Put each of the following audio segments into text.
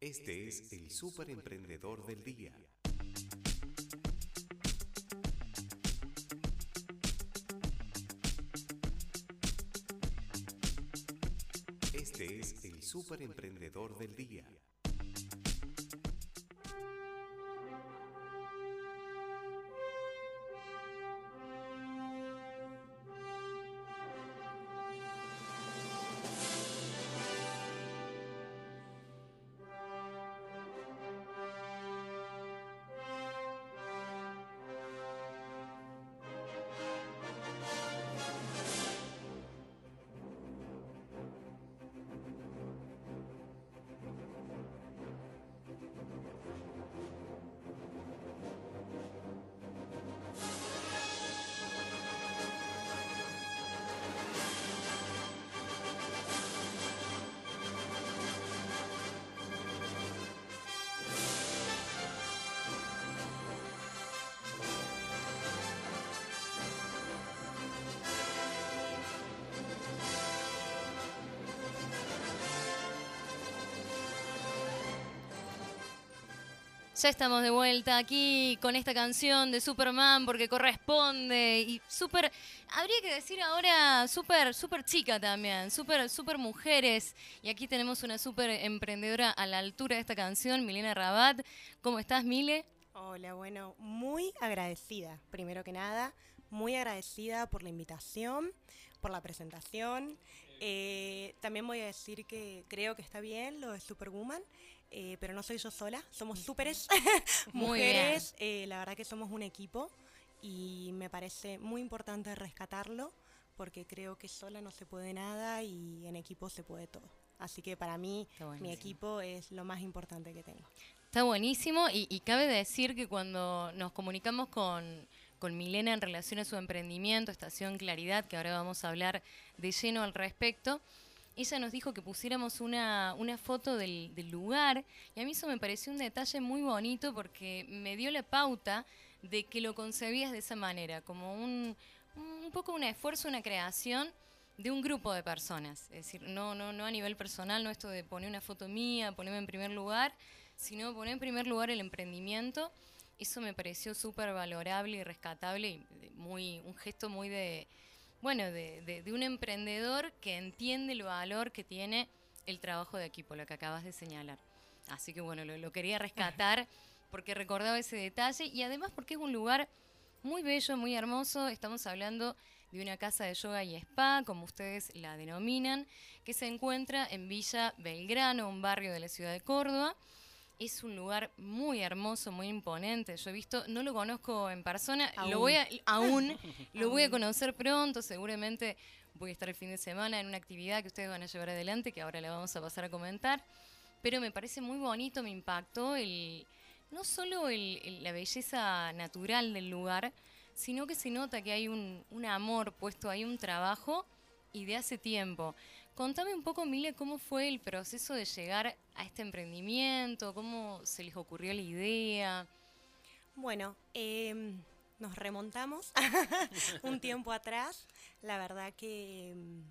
Este es el Super Emprendedor del Día. Este es el Super Emprendedor del Día. Ya estamos de vuelta aquí con esta canción de Superman porque corresponde y super, habría que decir ahora super, super chica también, super, super mujeres. Y aquí tenemos una super emprendedora a la altura de esta canción, Milena Rabat. ¿Cómo estás, Mile? Hola, bueno, muy agradecida, primero que nada, muy agradecida por la invitación, por la presentación. Eh, también voy a decir que creo que está bien lo de Superwoman. Eh, pero no soy yo sola, somos súperes mujeres, eh, la verdad que somos un equipo y me parece muy importante rescatarlo porque creo que sola no se puede nada y en equipo se puede todo. Así que para mí mi equipo es lo más importante que tengo. Está buenísimo y, y cabe decir que cuando nos comunicamos con, con Milena en relación a su emprendimiento, Estación Claridad, que ahora vamos a hablar de lleno al respecto, ella nos dijo que pusiéramos una, foto del, lugar y a mí eso me pareció un detalle muy bonito porque me dio la pauta de que lo concebías de esa manera, como un, un poco un esfuerzo, una creación de un grupo de personas. Es decir, no, no, no a nivel personal, no esto de poner una foto mía, ponerme en primer lugar, sino poner en primer lugar el emprendimiento. Eso me pareció súper valorable y rescatable y muy, un gesto muy de, bueno, de, un emprendedor que entiende el valor que tiene el trabajo de equipo, lo que acabas de señalar. Así que bueno, lo, quería rescatar porque recordaba ese detalle y además porque es un lugar muy bello, muy hermoso. Estamos hablando de una casa de yoga y spa, como ustedes la denominan, que se encuentra en Villa Belgrano, un barrio de la ciudad de Córdoba. Es un lugar muy hermoso, muy imponente. Yo he visto, no lo conozco en persona, lo voy a, aún lo voy a conocer pronto. Seguramente voy a estar el fin de semana en una actividad que ustedes van a llevar adelante, que ahora la vamos a pasar a comentar. Pero me parece muy bonito, me impactó el, no solo el, la belleza natural del lugar, sino que se nota que hay un, un amor puesto ahí, un trabajo y de hace tiempo. Contame un poco, Mile, cómo fue el proceso de llegar a este emprendimiento, cómo se les ocurrió la idea. Bueno, em, nos remontamos un tiempo atrás. La verdad que em,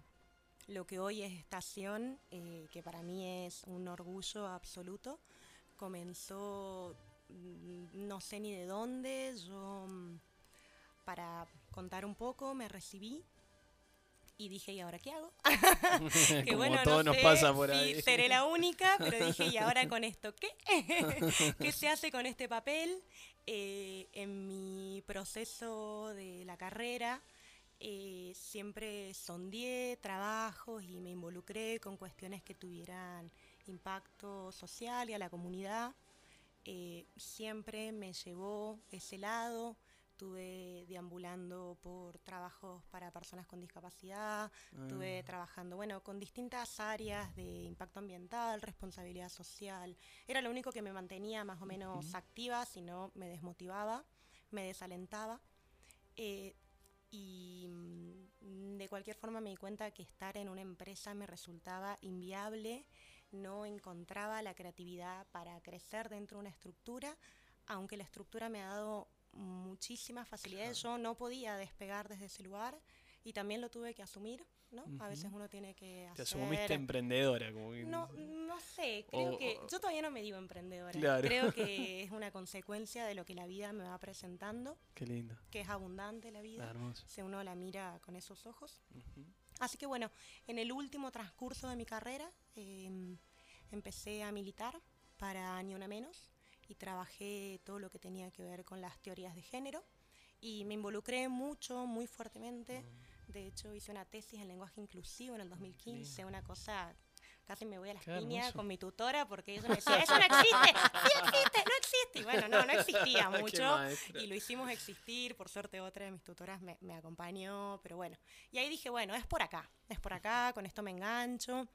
lo que hoy es estación, eh, que para mí es un orgullo absoluto, comenzó mm, no sé ni de dónde. Yo, mm, para contar un poco, me recibí y dije, ¿y ahora qué hago? que bueno, todo no nos pasa por ahí. seré la única, pero dije, ¿y ahora con esto qué? ¿Qué se hace con este papel? Eh, en mi proceso de la carrera eh, siempre sondeé trabajos y me involucré con cuestiones que tuvieran impacto social y a la comunidad. Eh, siempre me llevó ese lado estuve deambulando por trabajos para personas con discapacidad, estuve ah. trabajando, bueno, con distintas áreas de impacto ambiental, responsabilidad social. Era lo único que me mantenía más o menos activa, si no me desmotivaba, me desalentaba. Eh, y mm, de cualquier forma me di cuenta que estar en una empresa me resultaba inviable, no encontraba la creatividad para crecer dentro de una estructura, aunque la estructura me ha dado muchísimas facilidades. Yo no podía despegar desde ese lugar y también lo tuve que asumir, ¿no? A veces uno tiene que hacer... Te asumiste emprendedora, como No, no sé, creo que... Yo todavía no me digo emprendedora. Creo que es una consecuencia de lo que la vida me va presentando. Qué lindo. Que es abundante la vida. Si uno la mira con esos ojos. Así que bueno, en el último transcurso de mi carrera em, empecé a militar para Ni Una Menos y trabajé todo lo que tenía que ver con las teorías de género y me involucré mucho, muy fuertemente. Mm. De hecho, hice una tesis en lenguaje inclusivo en el 2015, una cosa casi me voy a las piñas con mi tutora porque ella me decía, eso no existe, sí existe, no existe. Y bueno, no, no existía mucho y lo hicimos existir, por suerte otra de mis tutoras me, me, acompañó, pero bueno. Y ahí dije, bueno, es por acá, es por acá, con esto me engancho.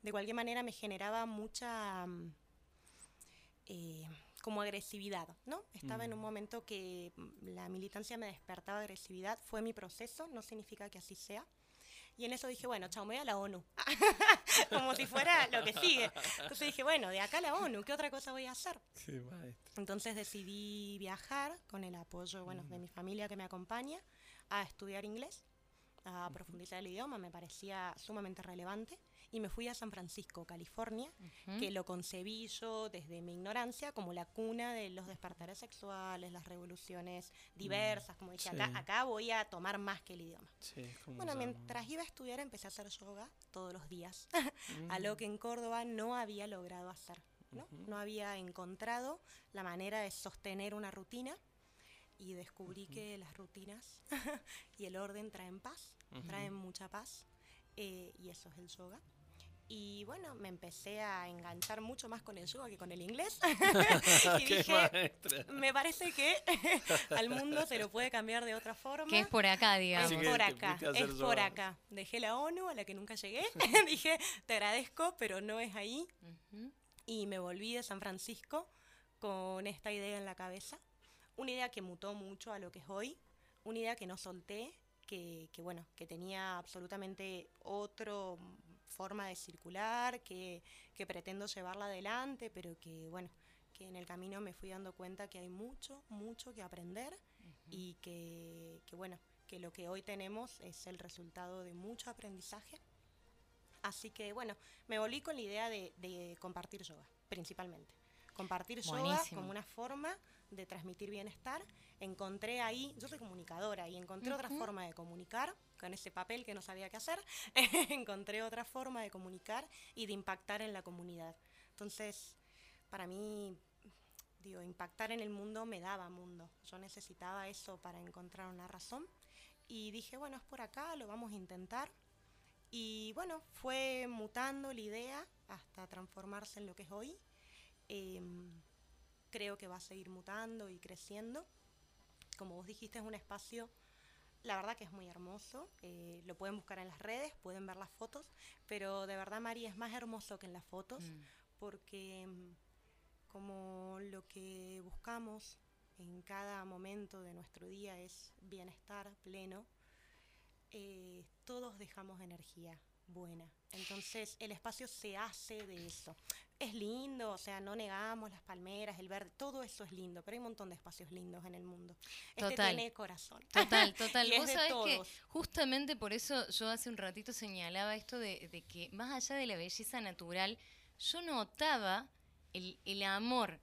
De cualquier manera me generaba mucha... Mm, eh, como agresividad, ¿no? Estaba en un mm. momento que mm, la militancia me despertaba agresividad, fue mi proceso, no significa que así sea. Y en eso dije, bueno, chao, me voy a la ONU. Como si fuera lo que sigue. Entonces dije, bueno, de acá a la ONU, ¿qué otra cosa voy a hacer? Entonces decidí viajar con el apoyo, bueno, de mi familia que me acompaña a estudiar inglés, a profundizar el idioma, me parecía sumamente relevante y me fui a San Francisco, California, que lo concebí yo desde mi ignorancia como la cuna de los despertares sexuales, las revoluciones diversas, como dije, acá, acá voy a tomar más que el idioma. bueno, mientras iba a estudiar empecé a hacer yoga todos los días, a lo que en Córdoba no había logrado hacer. ¿no? no había encontrado la manera de sostener una rutina y descubrí que las rutinas y el orden traen paz, traen mucha paz, eh, y eso es el yoga. Y bueno, me empecé a enganchar mucho más con el yoga que con el inglés. y dije, me parece que al mundo se lo puede cambiar de otra forma. Que es por acá, digamos. Es por acá, es por acá. Dejé la ONU, a la que nunca llegué. dije, te agradezco, pero no es ahí. Y me volví de San Francisco con esta idea en la cabeza. Una idea que mutó mucho a lo que es hoy. Una idea que no solté, que, que bueno, que tenía absolutamente otro forma de circular, que, pretendo llevarla adelante, pero que bueno, que en el camino me fui dando cuenta que hay mucho, mucho que aprender y que, bueno, que lo que hoy tenemos es el resultado de mucho aprendizaje. Así que bueno, me volví con la idea de, compartir yoga, principalmente. Compartir yoga como una forma de transmitir bienestar. Encontré ahí, yo soy comunicadora y encontré otra forma de comunicar con ese papel que no sabía qué hacer. encontré otra forma de comunicar y de impactar en la comunidad. Entonces, para mí, digo, impactar en el mundo me daba mundo. Yo necesitaba eso para encontrar una razón. Y dije, bueno, es por acá, lo vamos a intentar. Y bueno, fue mutando la idea hasta transformarse en lo que es hoy. Em, creo que va a seguir mutando y creciendo. Como vos dijiste, es un espacio, la verdad que es muy hermoso. Eh, lo pueden buscar en las redes, pueden ver las fotos, pero de verdad, María, es más hermoso que en las fotos, mm. porque mm, como lo que buscamos en cada momento de nuestro día es bienestar pleno, eh, todos dejamos energía buena. Entonces el espacio se hace de eso es lindo, o sea, no negamos las palmeras, el verde, todo eso es lindo, pero hay un montón de espacios lindos en el mundo. Este tiene corazón. Total, total. Vos sabés que justamente por eso yo hace un ratito señalaba esto de, que más allá de la belleza natural, yo notaba el, el amor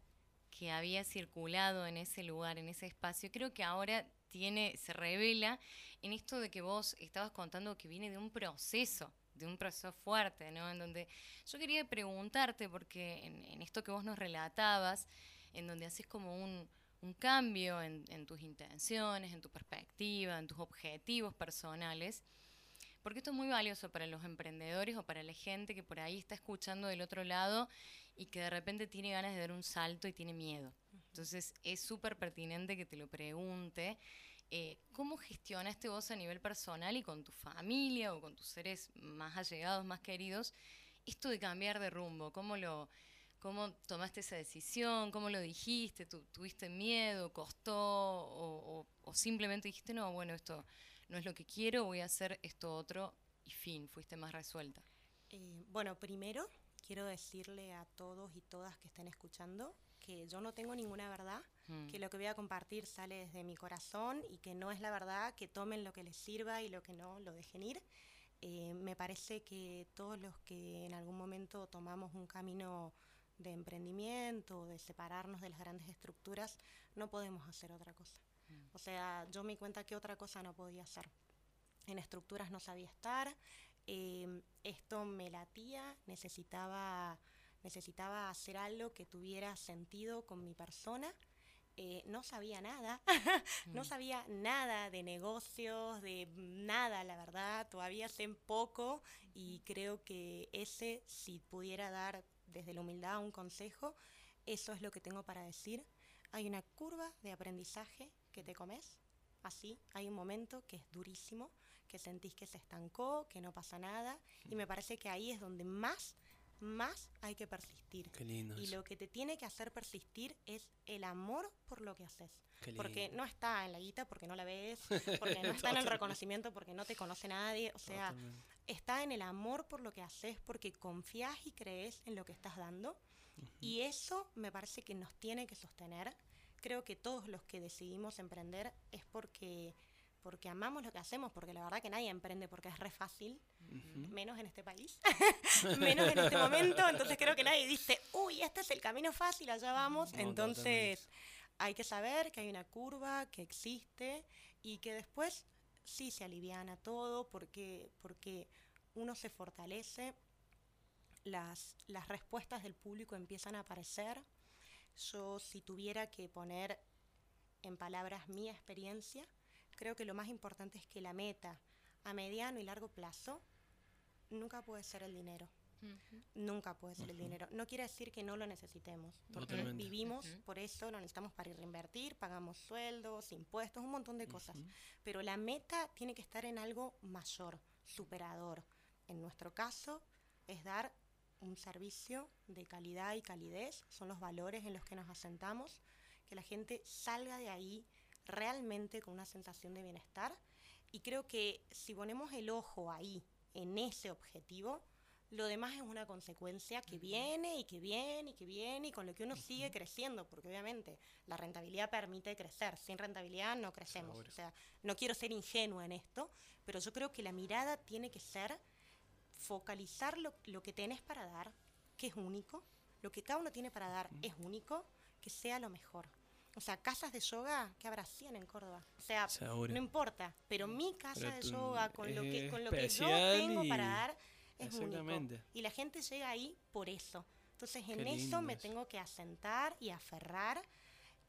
que había circulado en ese lugar, en ese espacio. Creo que ahora tiene, se revela en esto de que vos estabas contando que viene de un proceso de un proceso fuerte, ¿no? En donde yo quería preguntarte, porque en, esto que vos nos relatabas, en donde haces como un, cambio en, tus intenciones, en tu perspectiva, en tus objetivos personales, porque esto es muy valioso para los emprendedores o para la gente que por ahí está escuchando del otro lado y que de repente tiene ganas de dar un salto y tiene miedo. Entonces es súper pertinente que te lo pregunte eh, ¿cómo gestionaste vos a nivel personal y con tu familia o con tus seres más allegados, más queridos, esto de cambiar de rumbo? ¿Cómo lo, cómo tomaste esa decisión? ¿Cómo lo dijiste? ¿Tuviste miedo? ¿Costó? O, simplemente dijiste, no, bueno, esto no es lo que quiero, voy a hacer esto otro y fin, fuiste más resuelta? Eh, bueno, primero quiero decirle a todos y todas que estén escuchando que yo no tengo ninguna verdad, Mm. que lo que voy a compartir sale desde mi corazón y que no es la verdad, que tomen lo que les sirva y lo que no lo dejen ir. Eh, me parece que todos los que en algún momento tomamos un camino de emprendimiento, de separarnos de las grandes estructuras, no podemos hacer otra cosa. O sea, yo me di cuenta que otra cosa no podía hacer. En estructuras no sabía estar, eh, esto me latía, necesitaba, necesitaba hacer algo que tuviera sentido con mi persona. Eh, no sabía nada, no sabía nada de negocios, de nada, la verdad, todavía sé poco y creo que ese, si pudiera dar desde la humildad un consejo, eso es lo que tengo para decir. Hay una curva de aprendizaje que te comes, así, hay un momento que es durísimo, que sentís que se estancó, que no pasa nada, y me parece que ahí es donde más, más hay que persistir. Qué lindo. Y eso. lo que te tiene que hacer persistir es el amor por lo que haces. Qué Porque no está en la guita, porque no la ves, porque no está en el reconocimiento, porque no te conoce nadie. O sea, Totalmente. está en el amor por lo que haces, porque confías y crees en lo que estás dando. Y eso me parece que nos tiene que sostener. Creo que todos los que decidimos emprender es porque, porque amamos lo que hacemos, porque la verdad que nadie emprende porque es re fácil, menos en este país, menos en este momento. Entonces creo que nadie dice, uy, este es el camino fácil, allá vamos. No, Entonces hay que saber que hay una curva, que existe y que después sí se aliviana todo porque, porque uno se fortalece, las, las respuestas del público empiezan a aparecer. Yo si tuviera que poner en palabras mi experiencia, creo que lo más importante es que la meta a mediano y largo plazo nunca puede ser el dinero. Ujú. Nunca puede ser el dinero. No quiere decir que no lo necesitemos, porque Totalmente. vivimos Ujú. por eso, lo necesitamos para reinvertir, pagamos sueldos, impuestos, un montón de cosas. Pero la meta tiene que estar en algo mayor, superador. En nuestro caso es dar un servicio de calidad y calidez, son los valores en los que nos asentamos, que la gente salga de ahí realmente con una sensación de bienestar. Y creo que si ponemos el ojo ahí, en ese objetivo, lo demás es una consecuencia que viene y que viene y que viene y con lo que uno sigue creciendo, porque obviamente la rentabilidad permite crecer, sin rentabilidad no crecemos. O sea, no quiero ser ingenua en esto, pero yo creo que la mirada tiene que ser focalizar lo, lo que tenés para dar, que es único, lo que cada uno tiene para dar es único, que sea lo mejor. O sea, casas de yoga, que habrá 100 en Córdoba. O sea, Seguro. no importa, pero mi casa Pero de yoga, con lo que, con lo que yo tengo para dar, es único. Y la gente llega ahí por eso. Entonces, en eso me tengo que asentar y aferrar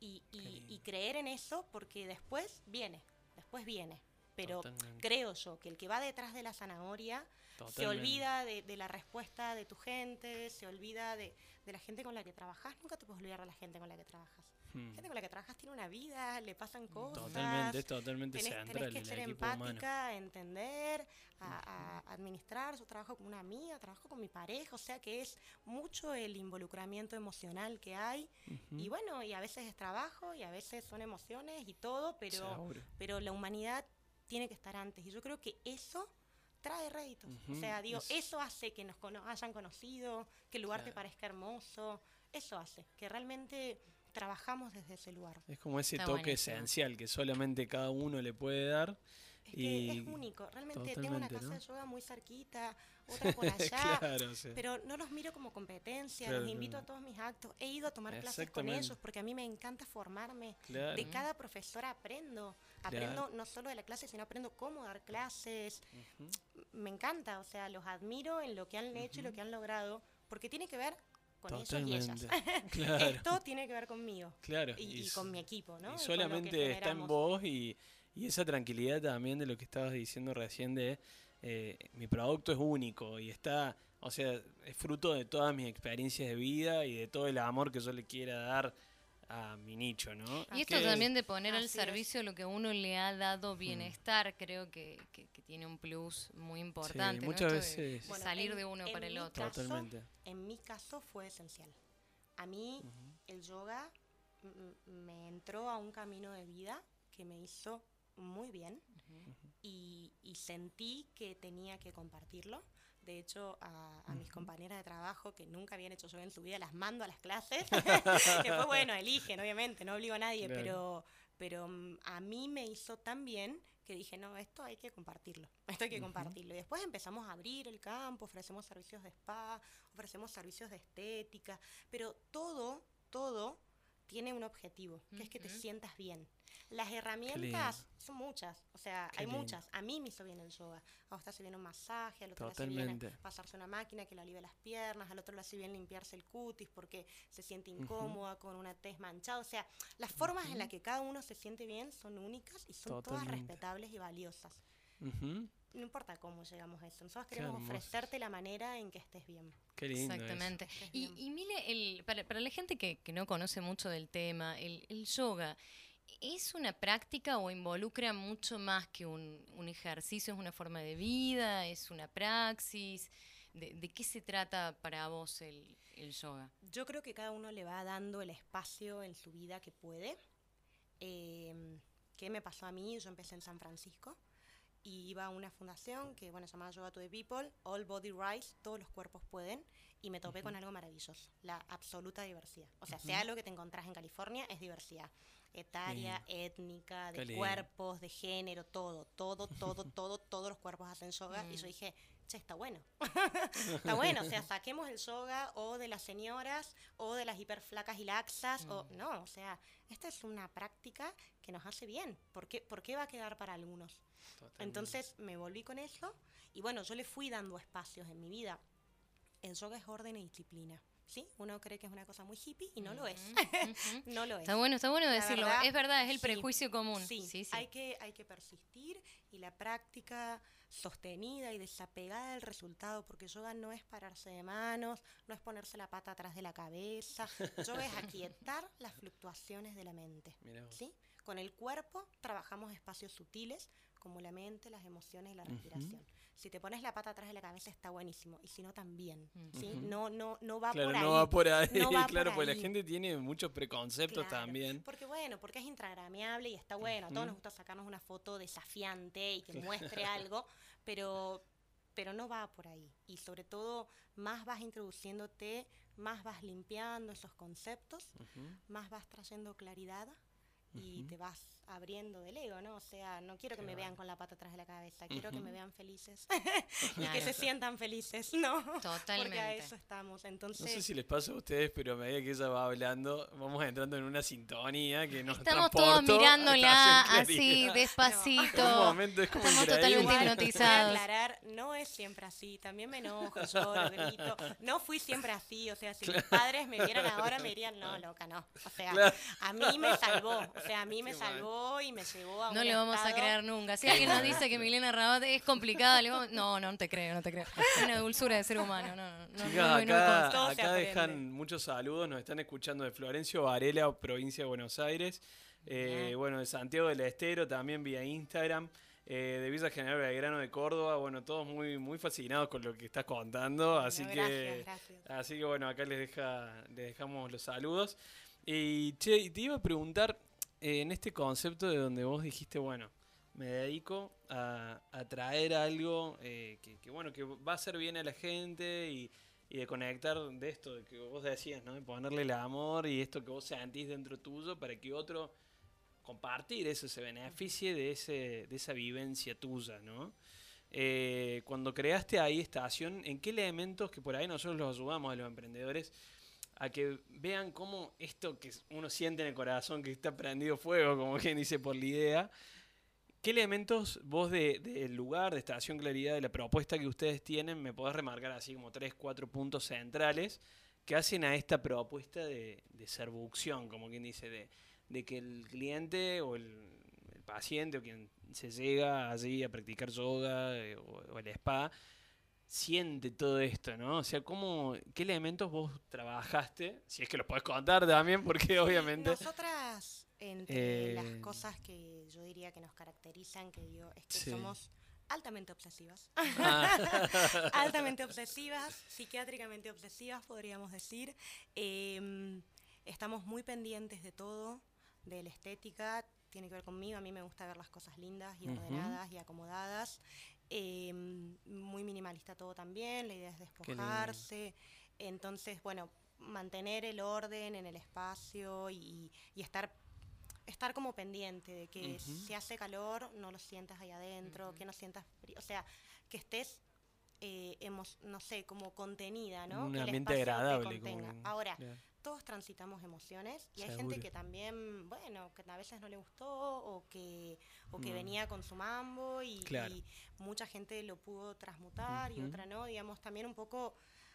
y, y- y creer en eso, porque después viene, después viene. Pero Totalmente. creo yo que el que va detrás de la zanahoria se olvida de, de la respuesta de tu gente, se olvida de, de la gente con la que trabajas. Nunca te puedes olvidar de la gente con la que trabajas. Hmm. La gente con la que trabajas tiene una vida, le pasan cosas. Totalmente, totalmente Tenés, tenés que ser equipo humano. empática, entender, a, a administrar. Yo trabajo con una amiga, trabajo con mi pareja, o sea que es mucho el involucramiento emocional que hay. Y bueno, y a veces es trabajo y a veces son emociones y todo, pero, Seguro. pero la humanidad tiene que estar antes. Y yo creo que eso trae réditos. O Ujú, sea, digo, es- eso hace que nos cono- hayan conocido, que el lugar te Claro. parezca hermoso. Eso hace que realmente trabajamos desde ese lugar. Es como ese Está toque buenísimo. esencial que solamente cada uno le puede dar. Es que y es único. Realmente tengo una casa ¿no? de yoga muy cerquita, otra por allá. claro, sí. Pero no los miro como competencia, Claro, los invito claro. a todos mis actos. He ido a tomar clases con ellos porque a mí me encanta formarme. Claro. De cada profesora aprendo. Aprendo no solo de la clase, sino aprendo cómo dar clases. Me encanta, o sea, los admiro en lo que han hecho y lo que han logrado, porque tiene que ver con ellos y ellas. Totalmente. claro. Esto tiene que ver conmigo Claro. y, con mi equipo, ¿no? Y solamente está en vos y, y esa tranquilidad también de lo que estabas diciendo recién de eh, mi producto es único y está, o sea, es fruto de todas mis experiencias de vida y de todo el amor que yo le quiera dar a mi nicho, ¿no? Y esto Que- también de poner al es. servicio lo que a uno le ha dado bienestar, creo que, que- que tiene un plus muy importante. muchas veces- de Bueno, salir en- de uno para el mi otro. caso, Totalmente. En mi caso fue esencial. A mí el yoga me entró a un camino de vida que me hizo muy bien y, y sentí que tenía que compartirlo. De hecho, a, a mis compañeras de trabajo que nunca habían hecho yoga en su vida, las mando a las clases. Después, bueno, eligen, obviamente, no obligo a nadie, pero, pero mm, a mí me hizo tan bien que dije, no, esto hay que compartirlo, esto hay que compartirlo. Y después empezamos a abrir el campo, ofrecemos servicios de spa, ofrecemos servicios de estética, pero todo, todo tiene un objetivo, que es que te sientas bien. Las herramientas son muchas, o sea, Qué hay lindo. muchas. A mí me hizo bien el yoga. A te hace bien un masaje, al otro le hace bien Totalmente. pasarse una máquina que le alivia las piernas, al otro le hace bien limpiarse el cutis porque se siente incómoda con una tez manchada. O sea, las formas en las que cada uno se siente bien son únicas y son todas Totalmente. respetables y valiosas. No importa cómo llegamos a eso. Nosotros queremos ofrecerte la manera en que estés bien. Qué lindo. Exactamente. Es Y, y Mile, el, para, para la gente que, que no conoce mucho del tema, el, el yoga, ¿es una práctica o involucra mucho más que un, un ejercicio? ¿Es una forma de vida? ¿Es una praxis? ¿De, de qué se trata para vos el, el yoga? Yo creo que cada uno le va dando el espacio en su vida que puede. Eh, ¿Qué me pasó a mí? Yo empecé en San Francisco y iba a una fundación que bueno, se llamaba Yoga to the People, All Body Rights, todos los cuerpos pueden, y me topé con algo maravilloso, la absoluta diversidad. O sea, sea lo que te encontrás en California, es diversidad. Etaria, étnica, Qué de lindo. cuerpos, de género, todo, todo, todo, todo, todos los cuerpos hacen yoga. Y yo Mm. dije, che, está bueno. está bueno, o sea, saquemos el yoga o de las señoras o de las hiperflacas y laxas. O, Mm. no, o sea, esta es una práctica que nos hace bien. ¿Por qué, por qué va a quedar para algunos? Totalmente. Entonces me volví con eso y bueno, yo le fui dando espacios en mi vida. El yoga es orden y disciplina. ¿Sí? Uno cree que es una cosa muy hippie y no lo es. No lo es. Está bueno, está bueno decirlo. verdad, es verdad, es el sí, prejuicio común. Sí, Sí, sí. Hay, que, hay que persistir y la práctica sostenida y desapegada del resultado, porque yoga no es pararse de manos, no es ponerse la pata atrás de la cabeza, yoga es aquietar las fluctuaciones de la mente. ¿sí? Con el cuerpo trabajamos espacios sutiles como la mente, las emociones y la respiración. Si te pones la pata atrás de la cabeza está buenísimo, y si no también. ¿sí? Ujú. no, no, no va Claro, por ahí. no va por ahí. No va por claro, porque la ahí. gente tiene muchos preconceptos Claro, también. Porque bueno, porque es instagrameable y está bueno. A todos nos gusta sacarnos una foto desafiante y que muestre algo, pero, pero no va por ahí. Y sobre todo, más vas introduciéndote, más vas limpiando esos conceptos, Ujú. más vas trayendo claridad y te vas abriendo del ego, ¿no? O sea, no quiero que Qué me vean con la pata atrás de la cabeza, quiero que me vean felices y que se sientan felices, ¿no? Porque a Totalmente. eso estamos. Entonces, No sé si les pasa a ustedes, pero a medida que ella va hablando, vamos entrando en una sintonía que nos Estamos todos mirándola así. En despacito. un momento es como Estamos increíble. totalmente hipnotizados. aclarar, no es siempre así. También me enojo, lloro, grito. No fui siempre así. O sea, si mis padres me vieran ahora, me dirían, no, loca, no. O sea, Claro. a mí me salvó. O sea, a mí me salvó y me llevó a No un le vamos a creer nunca. Si alguien nos dice que Milena Rabat es complicada, le vamos... No, no, no te creo, no te creo. Es una dulzura de ser humano. No, no, no, Chicas, no, no acá, se acá dejan muchos saludos, nos están escuchando de Florencio Varela, provincia de Buenos Aires, eh, bueno, de Santiago del Estero, también vía Instagram, eh, de Villa General Belgrano de Córdoba, bueno, todos muy, muy fascinados con lo que estás contando, así No, que... gracias. Así que bueno, acá les, deja, les dejamos los saludos. Y che, y te iba a preguntar, en este concepto de donde vos dijiste, bueno, me dedico a, a traer algo eh, que, bueno, que va a hacer bien a la gente y, y de conectar de esto de que vos decías, ¿no? De ponerle el amor y esto que vos sentís dentro tuyo para que otro compartir eso, se beneficie de, ese, de esa vivencia tuya, ¿no? Eh, cuando creaste ahí estación, ¿en qué elementos que por ahí nosotros los ayudamos a los emprendedores a que vean cómo esto que uno siente en el corazón, que está prendido fuego, como quien dice por la idea, ¿qué elementos vos de- del lugar, de Estación Claridad, de la propuesta que ustedes tienen, me podés remarcar así como tres, cuatro puntos centrales que hacen a esta propuesta de, de servucción, como quien dice, de, de que el cliente o el, el paciente o quien se llega allí a practicar yoga eh, o, o el spa, siente todo esto, ¿no? O sea, ¿cómo, ¿qué elementos vos trabajaste? Si es que los podés contar también, porque obviamente... Nosotras, entre Eh, las cosas que yo diría que nos caracterizan, que digo, es que Sí. somos altamente obsesivas. Ah, altamente obsesivas, psiquiátricamente obsesivas, podríamos decir. Em, estamos muy pendientes de todo, de la estética. Tiene que ver conmigo. A mí me gusta ver las cosas lindas y ordenadas y acomodadas. Eh, muy minimalista todo también, la idea es despojarse. Entonces, bueno, mantener el orden en el espacio y, y estar estar como pendiente de que Ujú. si hace calor no lo sientas ahí adentro, que no sientas frío, o sea, que estés, eh, emos- no sé, como contenida, ¿no? Un Que el ambiente agradable. como Ahora. Todos transitamos emociones y hay Seguro. gente que también, bueno, que a veces no le gustó o que, o que Mm. venía con su mambo y, Claro. y mucha gente lo pudo transmutar y otra no, digamos, también un poco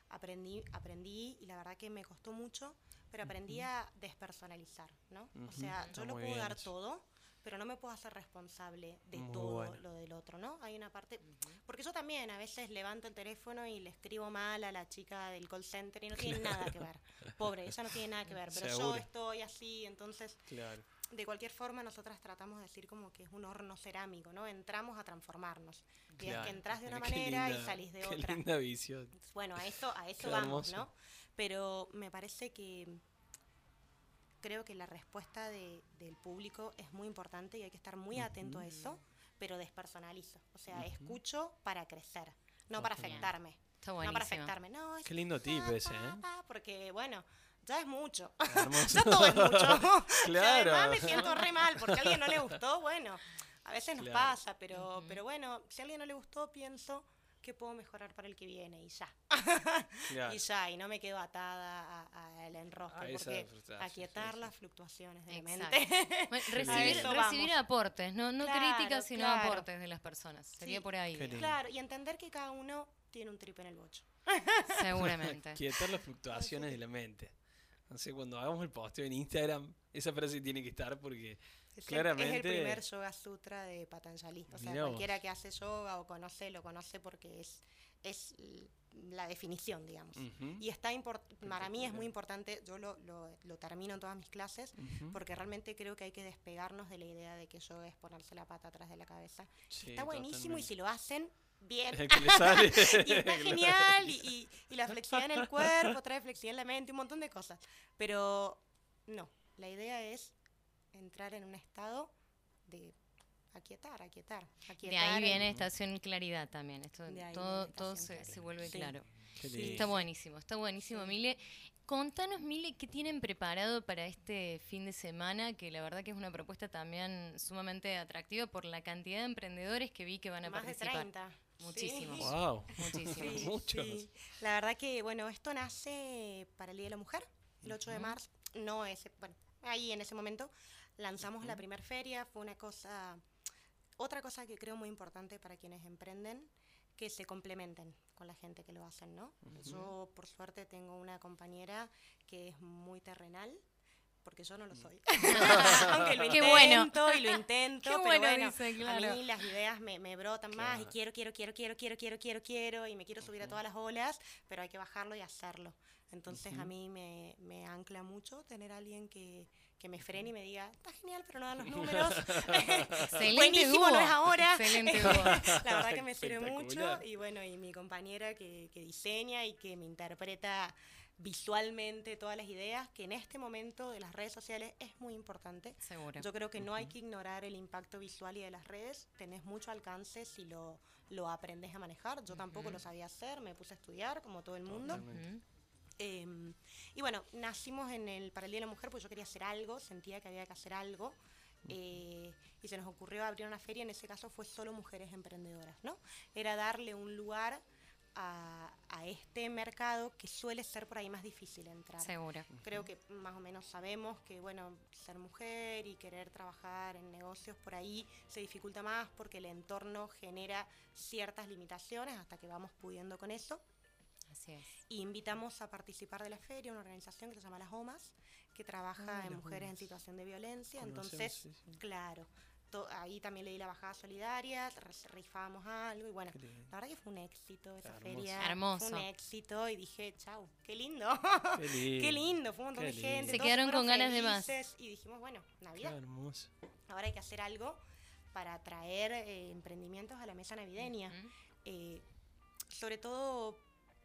aprendí, aprendí y la verdad que me costó mucho, pero aprendí a despersonalizar, ¿no? O sea, Está yo lo puedo bien dar todo, pero no me puedo hacer responsable de Muy todo bueno. lo del otro, ¿no? Hay una parte, porque yo también a veces levanto el teléfono y le escribo mal a la chica del call center y no tiene nada que ver. Pobre, ella no tiene nada que ver, pero yo estoy así, entonces Claro. de cualquier forma nosotras tratamos de decir como que es un horno cerámico, ¿no? Entramos a transformarnos. Y es claro. que entras de una Qué manera y salís de qué otra. linda visión. Bueno, a eso, a eso Qué vamos, hermoso. ¿no? Pero me parece que creo que la respuesta de- del público es muy importante y hay que estar muy atento a eso, pero despersonalizo. O sea, escucho para crecer, no para afectarme. Está No para afectarme, no. es Qué lindo tip pa, ese, ¿eh? pa, Porque, bueno, ya es mucho. Ya todo es mucho. Claro. Si además me siento re mal porque a alguien no le gustó, bueno, a veces nos Claro. pasa, pero, pero bueno, si a alguien no le gustó, pienso que puedo mejorar para el que viene y ya. Y ya, y no me quedo atada a- al enrosque, A esa porque frustración, aquietar sí, sí. las fluctuaciones de la mente. Bueno, Qué recibir, recibir aportes, no, no Claro, críticas, sino claro. aportes de las personas. Sería Sí. por ahí. Qué claro, y entender que cada uno tiene un trip en el bocho. Seguramente. Quietar las fluctuaciones de la mente. No sé, cuando hagamos el posteo en Instagram, esa frase tiene que estar porque Es el- Es Claramente- el primer yoga sutra de Patanjali. O sea, cualquiera que hace yoga o conoce, lo conoce porque es, es la definición, digamos. Ujú, Y está para mí es muy importante, yo lo, lo, lo termino en todas mis clases, ujú. porque realmente creo que hay que despegarnos de la idea de que yoga es ponerse la pata atrás de la cabeza. Sí, está buenísimo y totalmente. si lo hacen, bien. Sale. y está genial y, y- y la flexibilidad en el cuerpo trae flexibilidad en la mente, un montón de cosas. Pero no, la idea es entrar en un estado de aquietar, aquietar, De aquietar. ahí en- viene estación claridad también. Esto, De ahí todo todo se, se vuelve Sí. claro. Sí. Está buenísimo, está buenísimo, Sí. Mile. Contanos, Mile, qué tienen preparado para este fin de semana, que la verdad que es una propuesta también sumamente atractiva por la cantidad de emprendedores que vi que van a más de participar. 30. Sí. Muchísimos. Wow. Muchísimo. Sí, Muchos. sí. La verdad que, bueno, esto nace para el Día de la Mujer, el 8 de marzo. No ese, bueno, ahí en ese momento Lanzamos uh -huh. la primera feria, fue una cosa, otra cosa que creo muy importante para quienes emprenden, que se complementen con la gente que lo hacen, ¿no? Uh -huh. Yo, por suerte, tengo una compañera que es muy terrenal, porque yo no lo mm. soy. Aunque lo Qué intento bueno. y lo intento, Qué pero bueno, bueno dice, claro. a mí las ideas me, me brotan claro. más y quiero, quiero, quiero, quiero, quiero, quiero, quiero, quiero y me quiero subir uh -huh. a todas las olas, pero hay que bajarlo y hacerlo. Entonces uh -huh. a mí me, me ancla mucho tener a alguien que, que me frene y me diga, está genial, pero no dan los números. Excelente Buenísimo, dúo. no es ahora. Excelente dúo. La verdad que me sirve mucho. Y bueno, y mi compañera que, que diseña y que me interpreta visualmente todas las ideas, que en este momento de las redes sociales es muy importante. Seguro. Yo creo que no hay que ignorar el impacto visual y de las redes. Tenés mucho alcance si lo, lo aprendes a manejar. Yo tampoco lo sabía hacer, me puse a estudiar como todo el mundo. Totalmente. Eh, y bueno, nacimos en el, para el Día de la Mujer porque yo quería hacer algo, sentía que había que hacer algo. eh, y se nos ocurrió abrir una feria, en ese caso fue solo mujeres emprendedoras, ¿no? Era darle un lugar a, a este mercado que suele ser por ahí más difícil entrar. Seguro. Creo que más o menos sabemos que, bueno, ser mujer y querer trabajar en negocios por ahí se dificulta más porque el entorno genera ciertas limitaciones hasta que vamos pudiendo con eso. Así es. Y invitamos a participar de la feria una organización que se llama Las OMAS, que trabaja Ah, en mujeres en situación de violencia. Conocemos, Entonces, sí, sí. claro, to- ahí también le di la bajada solidaria, rifábamos algo y bueno, Qué la verdad que fue un éxito esa Hermoso. feria. Hermoso. Fue un éxito y dije, chau, qué lindo. Qué lindo. Qué lindo, fue un montón Qué de gente. lindo. Se todos quedaron con ganas de más. Y dijimos, bueno, Qué Navidad. hermoso. Ahora hay que hacer algo para traer eh, emprendimientos a la mesa navideña. Eh, sobre todo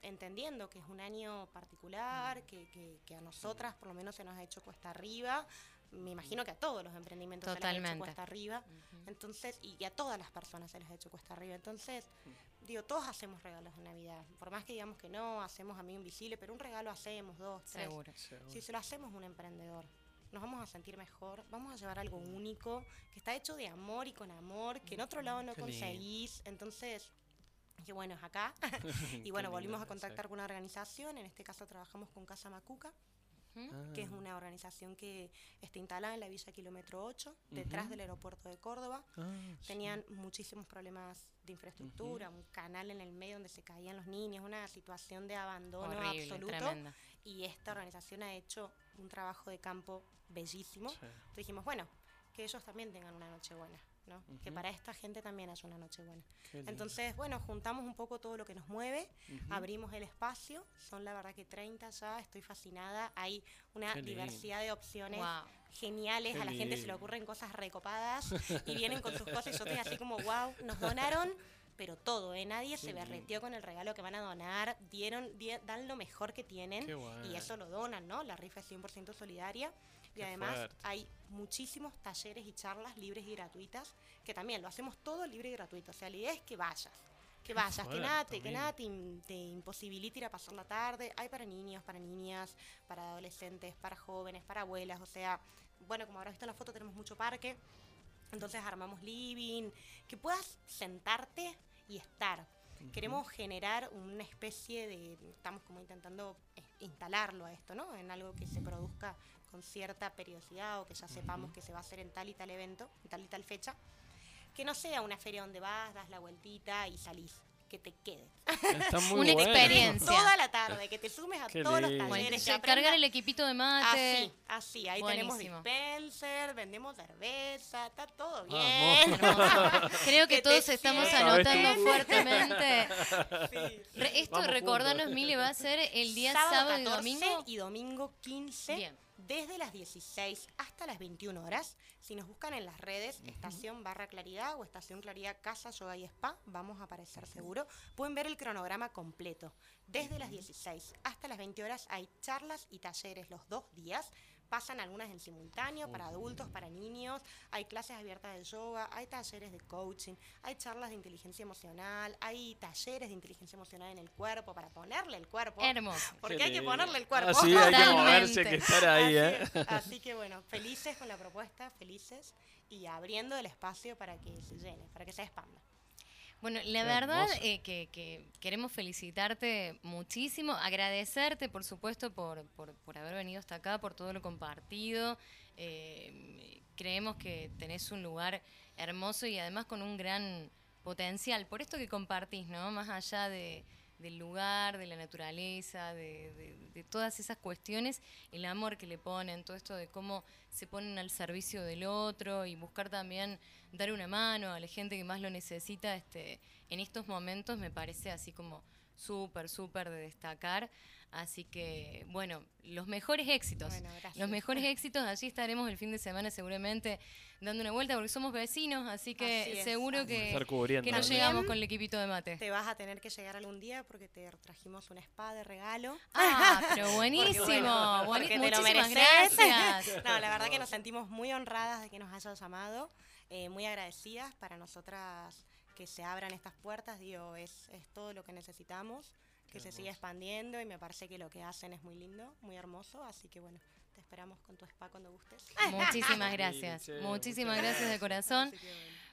entendiendo que es un año particular, que, que- que a nosotras por lo menos se nos ha hecho cuesta arriba. me imagino que a todos los emprendimientos se les ha hecho Totalmente. cuesta arriba. Entonces, y, a todas las personas se les ha hecho cuesta arriba. Entonces, digo, todos hacemos regalos de Navidad. Por más que digamos que no, hacemos amigo invisible, pero un regalo hacemos, dos, tres. Seguro. Seguro. Si se lo hacemos a un emprendedor, nos vamos a sentir mejor, vamos a llevar algo único, que está hecho de amor y con amor, que en otro lado no Qué conseguís. Entonces, dije, bueno, es acá. y bueno, volvimos a contactar con una organización, en este caso trabajamos con Casa Macuca, que es Ah. una organización que está instalada en la Villa Kilómetro 8, detrás del aeropuerto de Córdoba. Ah, Tenían muchísimos problemas de infraestructura, un canal en el medio donde se caían los niños, una situación de abandono Horrible, absoluto. tremenda. Y esta organización ha hecho un trabajo de campo bellísimo. Sí. Entonces dijimos, bueno, que ellos también tengan una noche buena, ¿no? Que Ujú. para esta gente también haya una noche buena. Lindo. Entonces, bueno, juntamos un poco todo lo que nos mueve, Ujú. abrimos el espacio, son la verdad que 30 ya, estoy fascinada, hay una Qué lindo. diversidad de opciones Wow. geniales, Qué a la gente se le lindo. ocurren cosas recopadas y vienen con sus cosas y yo estoy así como, wow, nos donaron, pero todo, ¿eh? Nadie se lindo. berreteó con el regalo que van a donar, dieron, di- dan lo mejor que tienen y eso lo donan, ¿no? La rifa es 100% solidaria y Qué además fuerte. hay muchísimos talleres y charlas libres y gratuitas que también lo hacemos todo libre y gratuito, o sea, la idea es que vayas. Que vayas, que nada, te, que nada te, im- te imposibilite ir a pasar la tarde. Hay para niños, para niñas, para adolescentes, para jóvenes, para abuelas. O sea, bueno, como habrás visto en la foto, tenemos mucho parque. Entonces armamos living, que puedas sentarte y estar. Queremos generar una especie de, estamos como intentando instalarlo a esto, ¿no? En algo que se produzca con cierta periodicidad o que ya sepamos que se va a hacer en tal y tal evento, en tal y tal fecha. Que no sea una feria donde vas, das la vueltita y salís, que te quedes. Está muy Una experiencia. Toda la tarde, que te sumes a Qué todos los lindo. Talleres. que cargar el equipito de mate. Así, así, ahí tenemos Buenísimo. dispenser, vendemos cerveza, está todo bien. Vamos. Creo que Que te todos estamos sientas. anotando ¿Sabes fuertemente. Sí. Re- esto, Vamos recordanos, juntos. Mile, va a ser el día sábado, y 14 domingo. y domingo 15, Bien. Desde las 16 hasta las 21 horas. Si nos buscan en las redes, estación barra claridad o estación claridad casa yoga y spa, vamos a aparecer seguro. Pueden ver el cronograma completo. Desde las 16 hasta las 20 horas hay charlas y talleres los dos días. Pasan algunas en simultáneo para adultos, para niños, hay clases abiertas de yoga, hay talleres de coaching, hay charlas de inteligencia emocional, hay talleres de inteligencia emocional en el cuerpo para ponerle el cuerpo. Hermoso. Porque Qué hay que ponerle el cuerpo. Ah, sí, hay que Totalmente. moverse, que estar ahí, ¿eh? Así, es. Así que bueno, felices con la propuesta, felices y abriendo el espacio para que se llene, para que se expanda. Bueno, la Qué verdad eh, que, que queremos felicitarte muchísimo, agradecerte, por supuesto, por, por, por haber venido hasta acá, por todo lo compartido. Eh, creemos que tenés un lugar hermoso y además con un gran potencial. Por esto que compartís, ¿no? Más allá de, del lugar, de la naturaleza, de, todas esas cuestiones, el amor que le ponen, todo esto de cómo se ponen al servicio del otro y buscar también dar una mano a la gente que más lo necesita este, en estos momentos me parece así como súper, súper de destacar. Así que, bueno, los mejores éxitos. Bueno, gracias. los mejores éxitos, allí estaremos el fin de semana seguramente dando una vuelta porque somos vecinos, así que Así es, seguro así que, que nos llegamos con el equipito de mate. Te vas a tener que llegar algún día porque te trajimos un spa de regalo. Ah, pero Porque, buenísimo. bueno, lo Muchísimas gracias. No, la verdad que nos sentimos muy honradas de que nos hayas llamado, eh, muy agradecidas para nosotras que se abran estas puertas, digo, es, es todo lo que necesitamos, que se siga expandiendo y me parece que lo que hacen es muy lindo, muy hermoso, así que bueno, te esperamos con tu spa cuando gustes. Muchísimas gracias. Muchísimas gracias de corazón.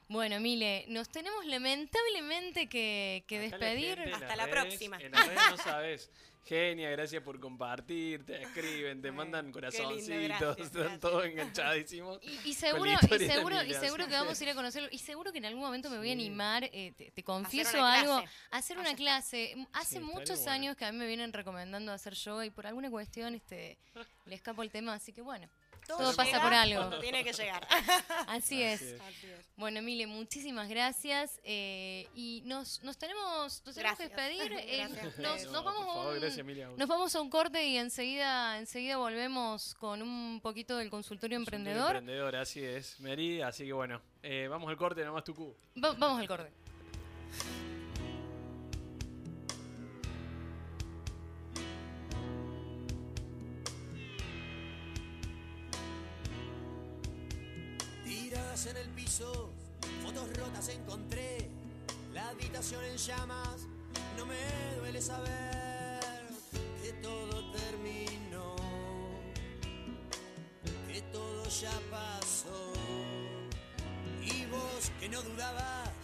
Bueno. Mile, nos tenemos lamentablemente que, que Acá la despedir. Hasta la redes- próxima. En las redes no sabes. Genia, gracias por compartir, te escriben, te mandan qué lindo, corazoncitos, gracias, están gracias. todos enganchadísimos. Y, y seguro, y seguro, y seguro que vamos a ir a conocerlo. Y seguro que en algún momento me voy a animar, eh, te, te confieso algo, clase. a hacer una clase. M- Hace Sí, estaría muchos bueno. años que a mí me vienen recomendando hacer yoga y por alguna cuestión este, le escapo el tema, así que bueno, todo pasa llega por algo. tiene que llegar. Así es. es. Así es. Bueno, Mile, muchísimas gracias. eh, y nos, nos tenemos, nos tenemos que despedir. eh, nos, vamos por a favor, un- gracias, Emilia. nos vamos a un corte y enseguida, enseguida volvemos con un poquito del consultorio emprendedor. Emprendedor, así es, Mary. Así que bueno, eh, vamos al corte, nomás tu cu. Va- vamos al corte. En el piso, fotos rotas encontré, la habitación en llamas, no me duele saber que todo terminó, que todo ya pasó. Y vos que no dudabas,